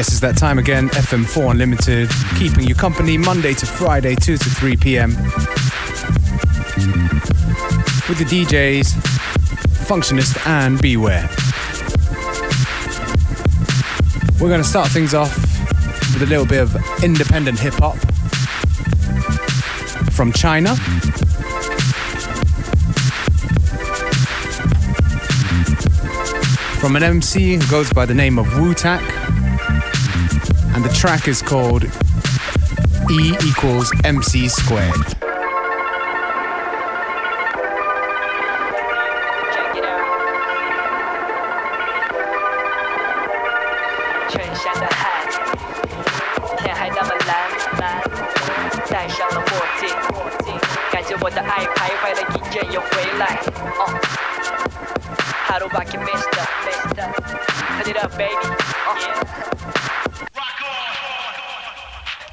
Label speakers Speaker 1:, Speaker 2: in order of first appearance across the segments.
Speaker 1: Yes, it's that time again. FM4 Unlimited, keeping you company Monday to Friday, 2 to 3 p.m. With the DJs, Functionist, and Beware. We're going to start things off with a little bit of independent hip hop from China. From an MC who goes by the name of Wu Tak. And the track is called E equals MC squared.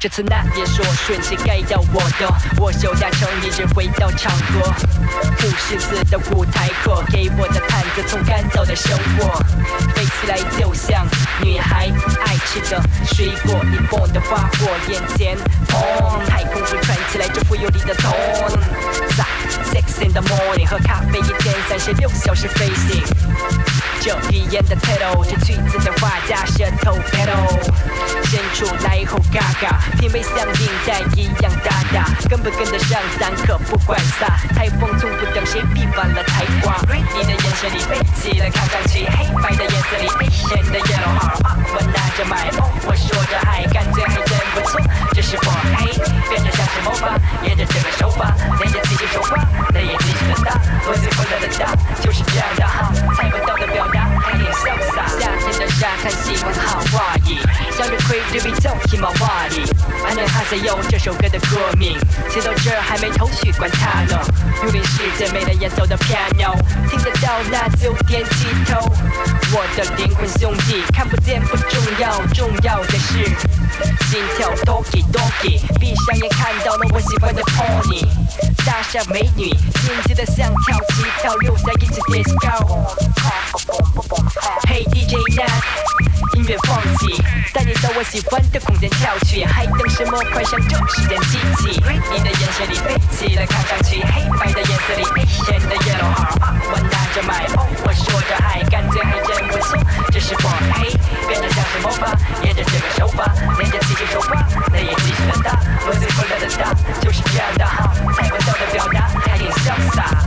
Speaker 2: 这次那别说，瞬间该要我的，我手压成一直回到场合，不识字的舞台课，给我的毯子从干燥的生活，飞起来就像女孩爱吃的水果，一蹦的花火眼前，砰，太空中传起来就会有你的痛，在 six in the morning 喝咖啡一天三十六小时飞行。这语言的 title，这句子的话加舌头 battle，伸出来后嘎嘎，品味像领带一样大大，跟不跟得上咱可不管撒，台风从不等谁比完了才挂。你的眼神里飞起了看上去黑白的颜色里飞显的 yellow heart，我拿着麦克，我说着爱，感觉还真不错，这是我黑，变得像是魔法，沿着这个手法，连着自己手法，也继续的大，我最快乐的大，就是这样的哈，猜不到的表达。还挺潇洒，夏天的沙滩喜欢好画意，向日葵对比叫皮毛画里。安念哈塞用这首歌的歌名，写到这儿还没头。绪，管他呢。如临世界没人演奏的 piano，听得到那就点起头。我的灵魂兄弟，看不见不重要，重要的是心跳 doki doki，闭上眼看到了我喜欢的 pony，大傻美女，紧接的像跳起跳，留下一支 disco。Hey DJ 呢音乐放起，带你到我喜欢的空间跳去，还等什么？快上这时间机器！你的眼神里飞起来，看上去黑白的颜色里明显的 yellow heart。我拿着麦，我说着爱，感觉还真不错。这是我黑，变着像是魔法，沿着这个手法，连着自己手法，那也继续的大，我最快乐的大，就是这样的哈，猜不到的表达，casa.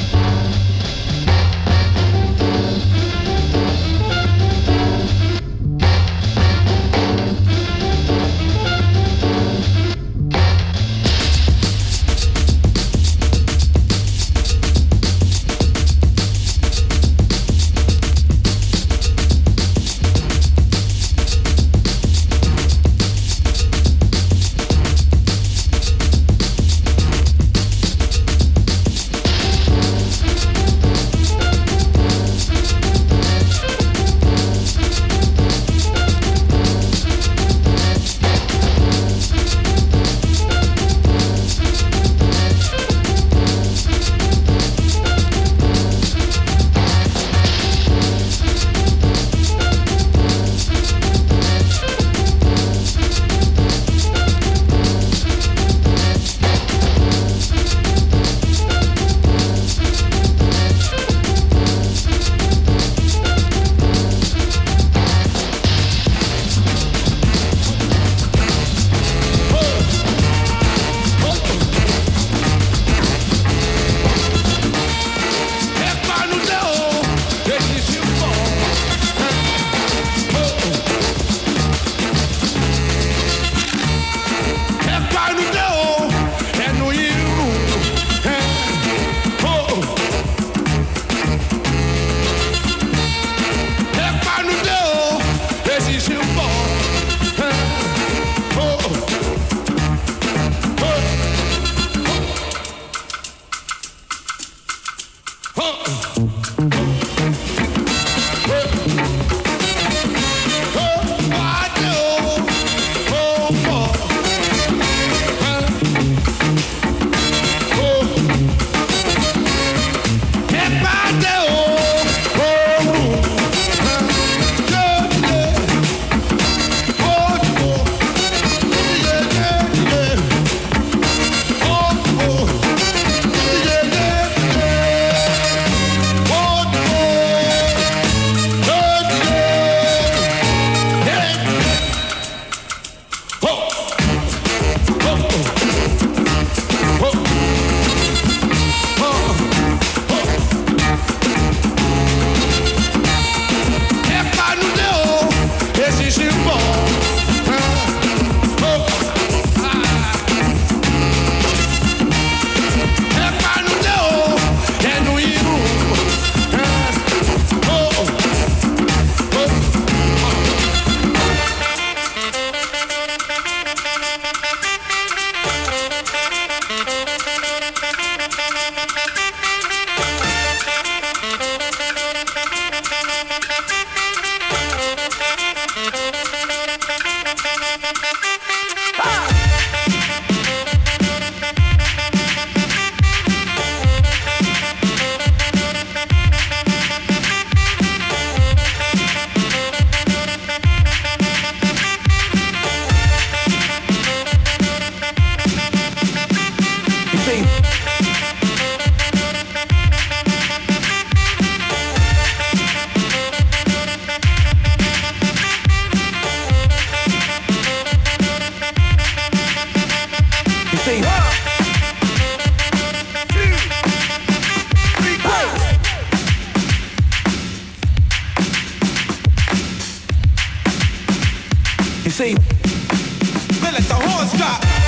Speaker 3: You see, then let the horn drop.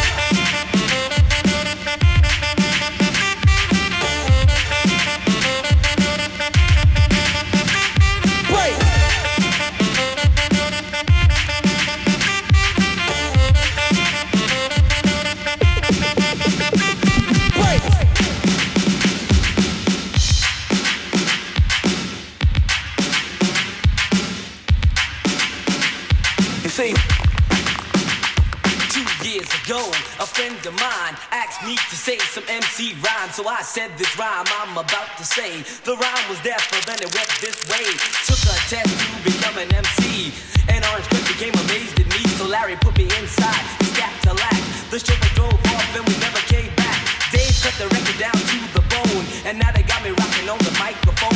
Speaker 4: So I said this rhyme I'm about to say. The rhyme was there, but then it went this way. Took a test to become an MC. And Orange Cliff became amazed at me, so Larry put me inside. He got to lack. The chauffeur drove off and we never came back. Dave cut the record down to the bone. And now they got me rocking on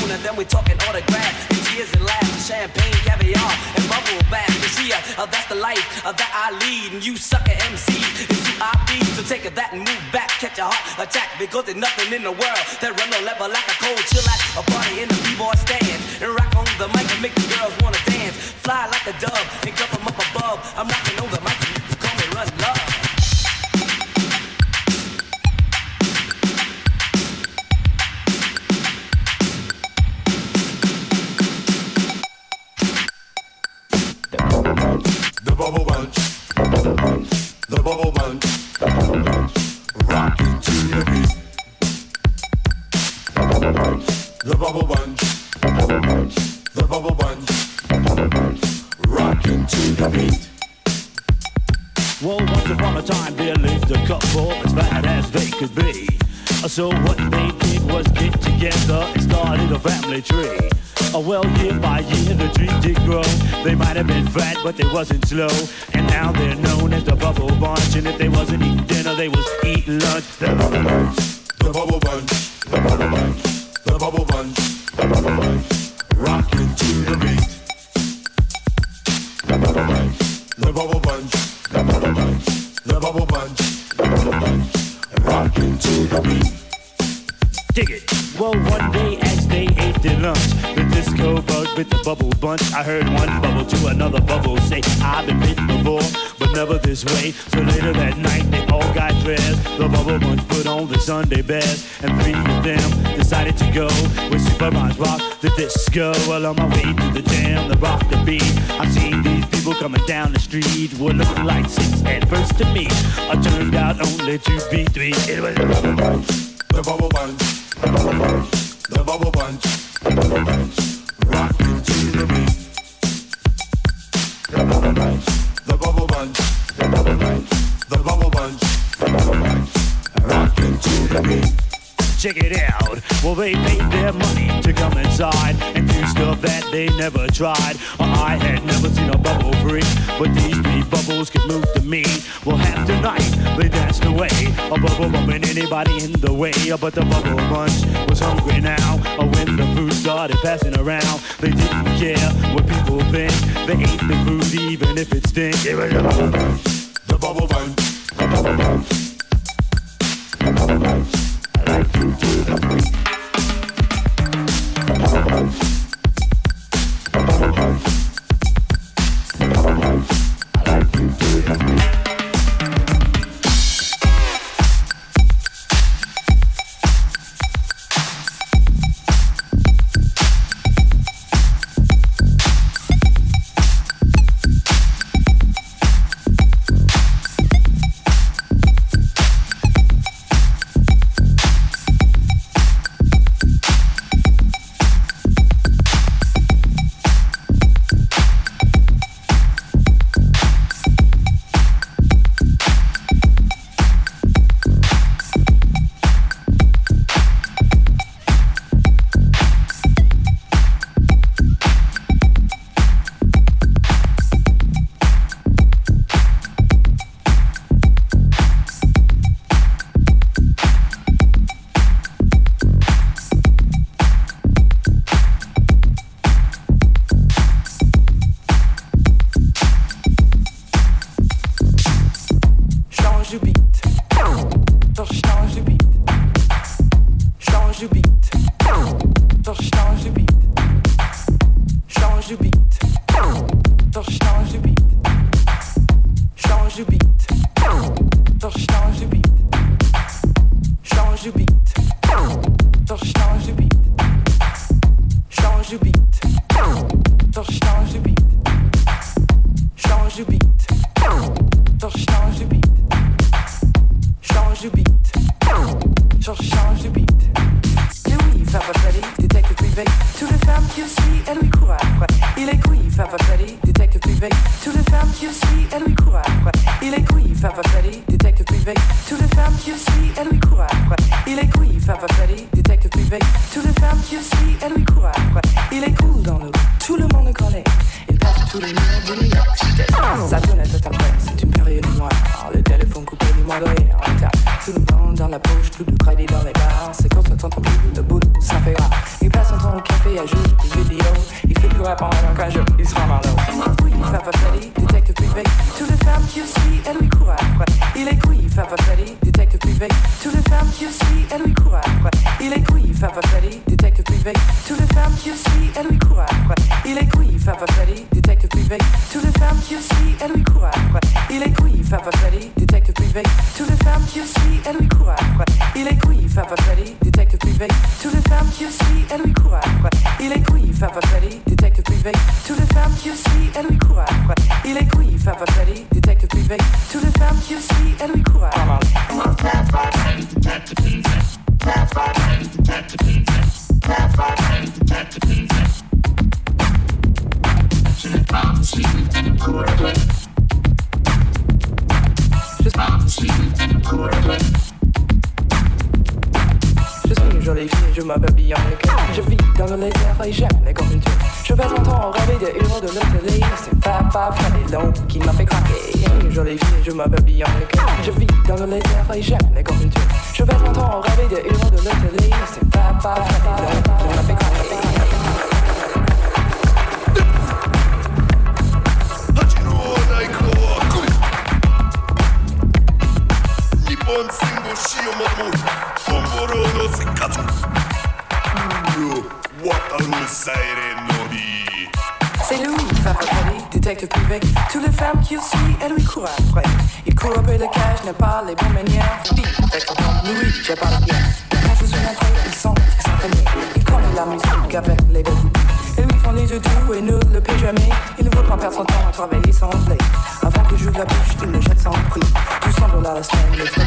Speaker 4: microphone. And then we talking autographs and tears and laughs, champagne, caviar, and bubble bath. You see, uh, that's the life uh, that I lead. And you sucker MCs, it's I be. So take that and move back, catch a heart attack. Because there's nothing in the world that run no level like a cold chill at a party in the b-boy stand. And rock on the mic and make the girls wanna dance. Fly like a dove and come from up above. I'm knocking on the mic and you call me Run Love.
Speaker 5: The bubble bunch. The bubble bunch. Rocking to the beat. The bubble bunch. The bubble bunch. Rocking to the beat.
Speaker 6: Well, once upon a time there lived a couple as bad as they could be. So what they did was get together and started a family tree. Oh, well, year by year the tree did grow. They might have been fat, but they wasn't slow. And now they're known as the Bubble Bunch. And if they wasn't eating dinner, they was eating lunch. The Bubble Bunch.
Speaker 5: The bubble bunch. The bubble bunch. The bubble bunch. The bubble bunch. Rocking
Speaker 6: bit the bubble bunch. I heard one bubble to another bubble say, I've been bitten before, but never this way. So later that night, they all got dressed. The bubble bunch put on the Sunday best, and three of them decided to go with Superman's rock the disco. Well, on my way to the jam, the rock the beat. I seen these people coming down the street, were looking like six at first to me. I turned out only to be three. It was bubble.
Speaker 5: The bubble bunch. The bubble bunch. The bubble bunch. The bubble bunch.
Speaker 6: Check it out. Well, they paid their money to come inside and do stuff that they never tried. Well, I had never seen a bubble freak, but these three bubbles could move to me. Well, half the night they danced away, a bubble bumping anybody in the way. But the bubble bunch was hungry now. When the food started passing around, they didn't care what people think. They ate the food even if it stinks.
Speaker 5: The bubble bunch. The bubble bunch. The bubble bunch. Papa qui m'a fait craquer. Jolie fille, je m'appelle Bianca. Je vis dans le laser et j'aime les convictions. Je temps à rêver des héros de télé. C'est Papa Long qui m'a fait craquer. Toutes les femmes qui le suivent, elles lui courent après. Il court après le cash, n'a pas les bonnes manières. Dis, avec nom, Louis, j'ai pas la bien. Quand je suis rentré, ils sont très s'entraîner. Il connaît la musique avec les boucles. Et lui font les yeux doux et ne le paie jamais. Il ne veut pas perdre son temps à travailler sans blé. Avant que j'ouvre la bouche, il me jette sans prix. 200 dollars la semaine,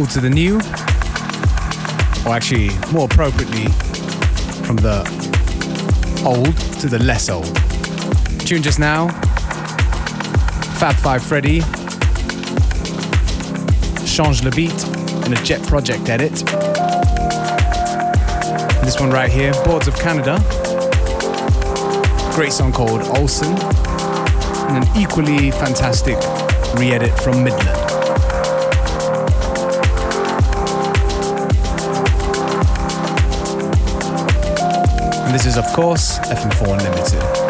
Speaker 1: old to the new, or actually, more appropriately, from the old to the less old. Tune just now Fab Five Freddy, Change le Beat in a Jet Project edit. And this one right here, Boards of Canada. Great song called Olsen, and an equally fantastic re edit from Midland. And this is, of course, FM4 Unlimited.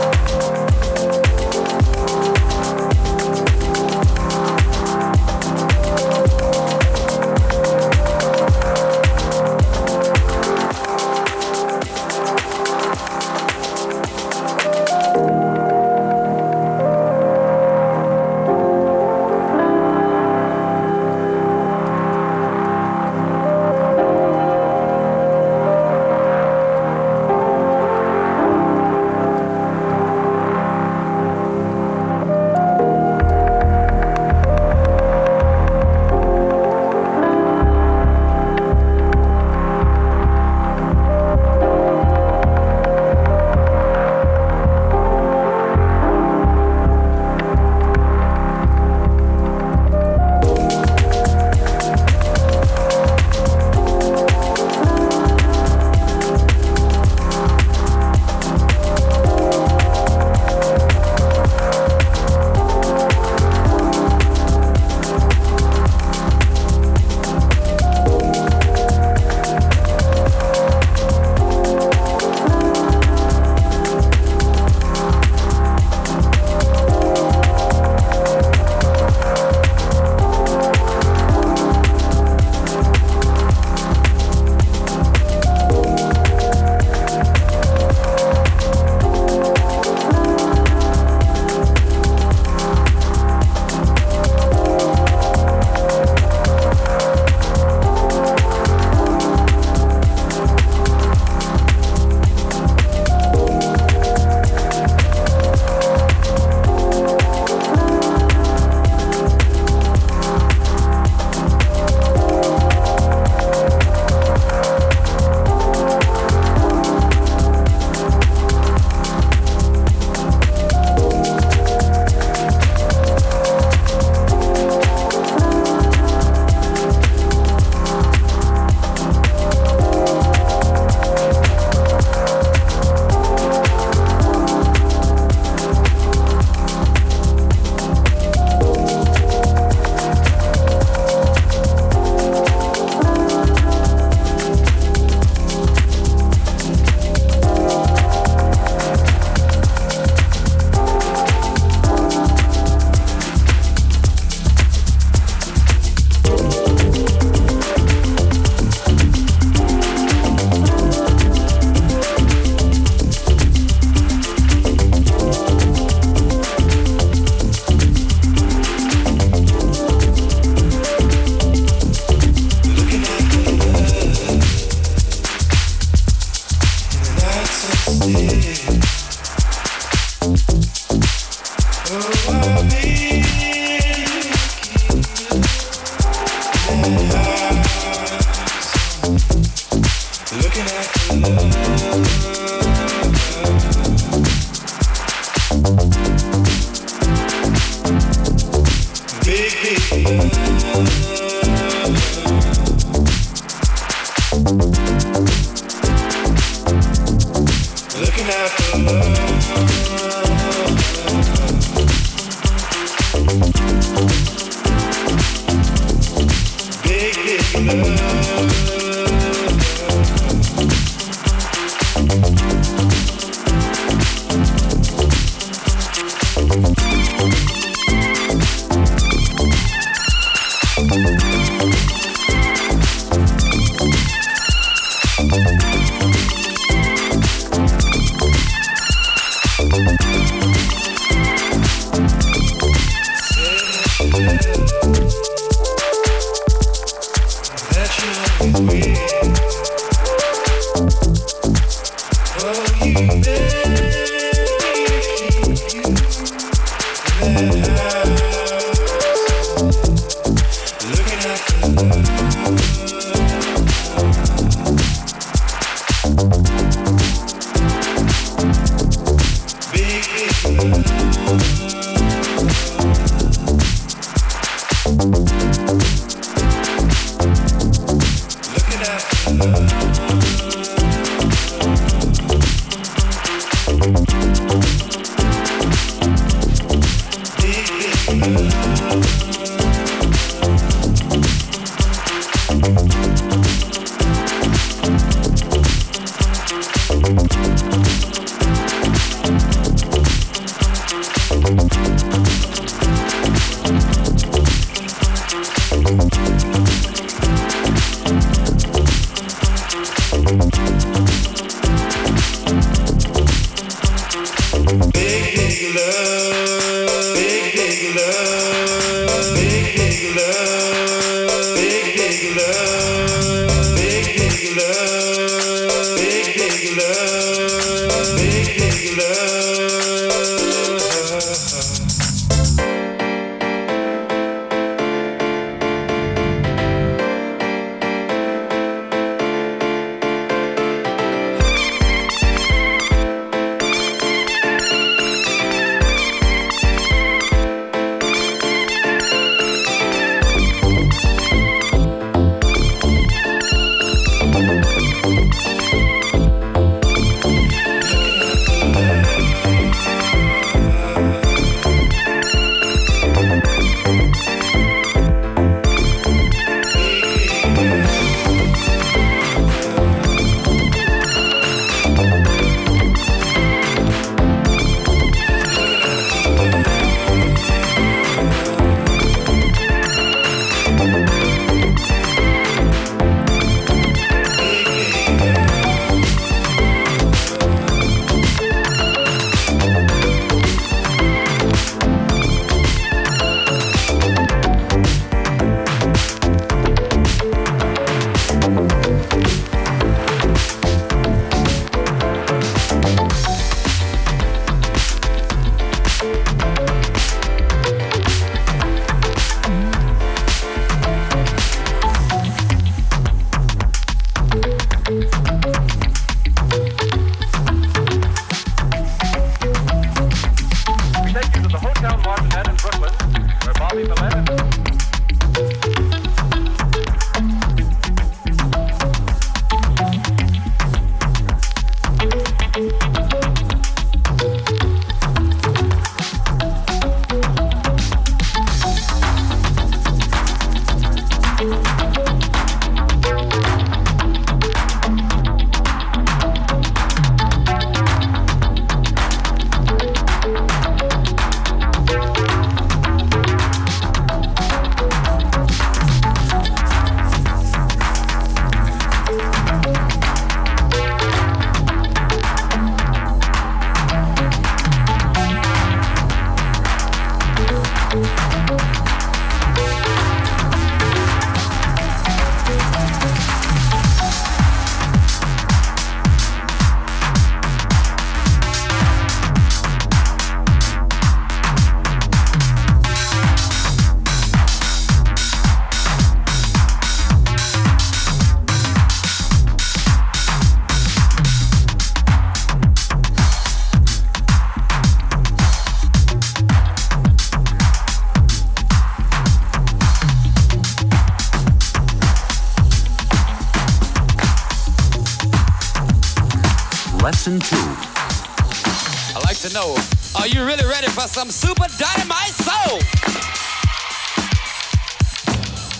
Speaker 7: Some super dynamite soul?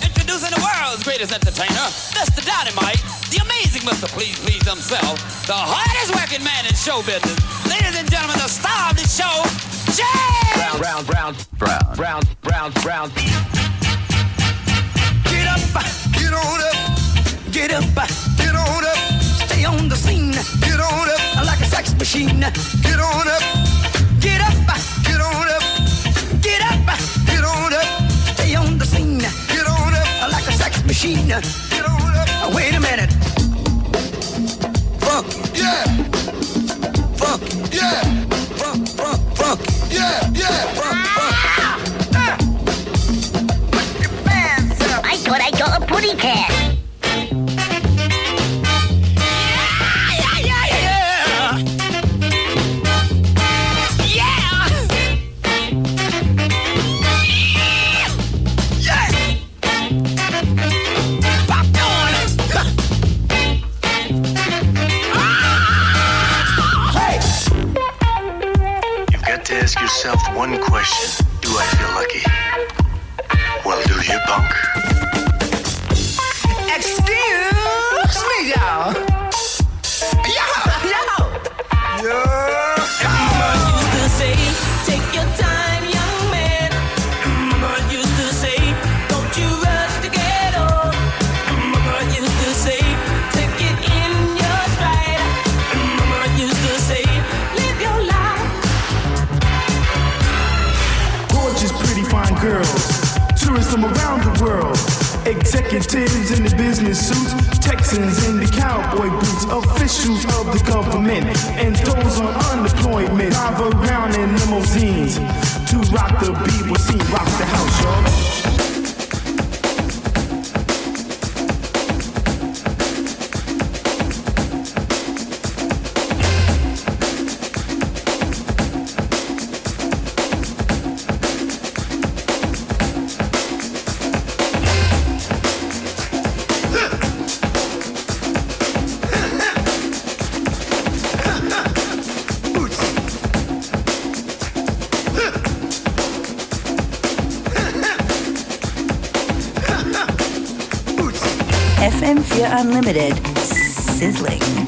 Speaker 7: Introducing the world's greatest entertainer, Mr. Dynamite, the amazing Mr. Please Please himself, the hardest working man in show business. Ladies and gentlemen, the star of the show, Jay!
Speaker 8: Brown, brown, brown, brown, brown, brown, brown.
Speaker 9: Get up, get on up, get up, get on up, stay on the scene, get on up like a sex machine, get on up, sex machine, get on up. Wait a minute, funk, yeah, funk, yeah, funk, funk, funk, yeah, yeah, funk, funk. Ah!
Speaker 10: I thought I got a booty cat.
Speaker 11: Yourself one question. Do I feel lucky? Well, do you, punk?
Speaker 12: Executives in the business suits. Texans in the cowboy boots. Officials of the government. And those on unemployment. Drive around in limousines. To rock the beat, we'll see rock the house, y'all.
Speaker 3: FM4 Unlimited. Sizzling.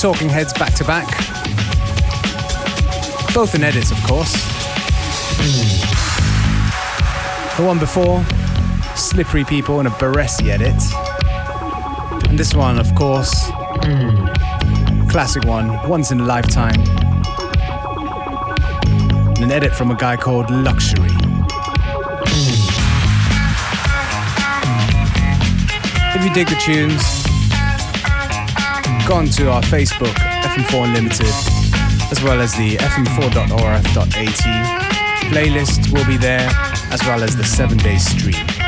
Speaker 1: Talking Heads back to back. Both in edits, of course. The one before, Slippery People in a Baresi edit. And this one, of course, classic one, once in a lifetime. An edit from a guy called Luxury. If you dig the tunes, on to our Facebook, FM4 Unlimited, as well as the fm4.orf.at. Playlist will be there, as well as the seven day stream.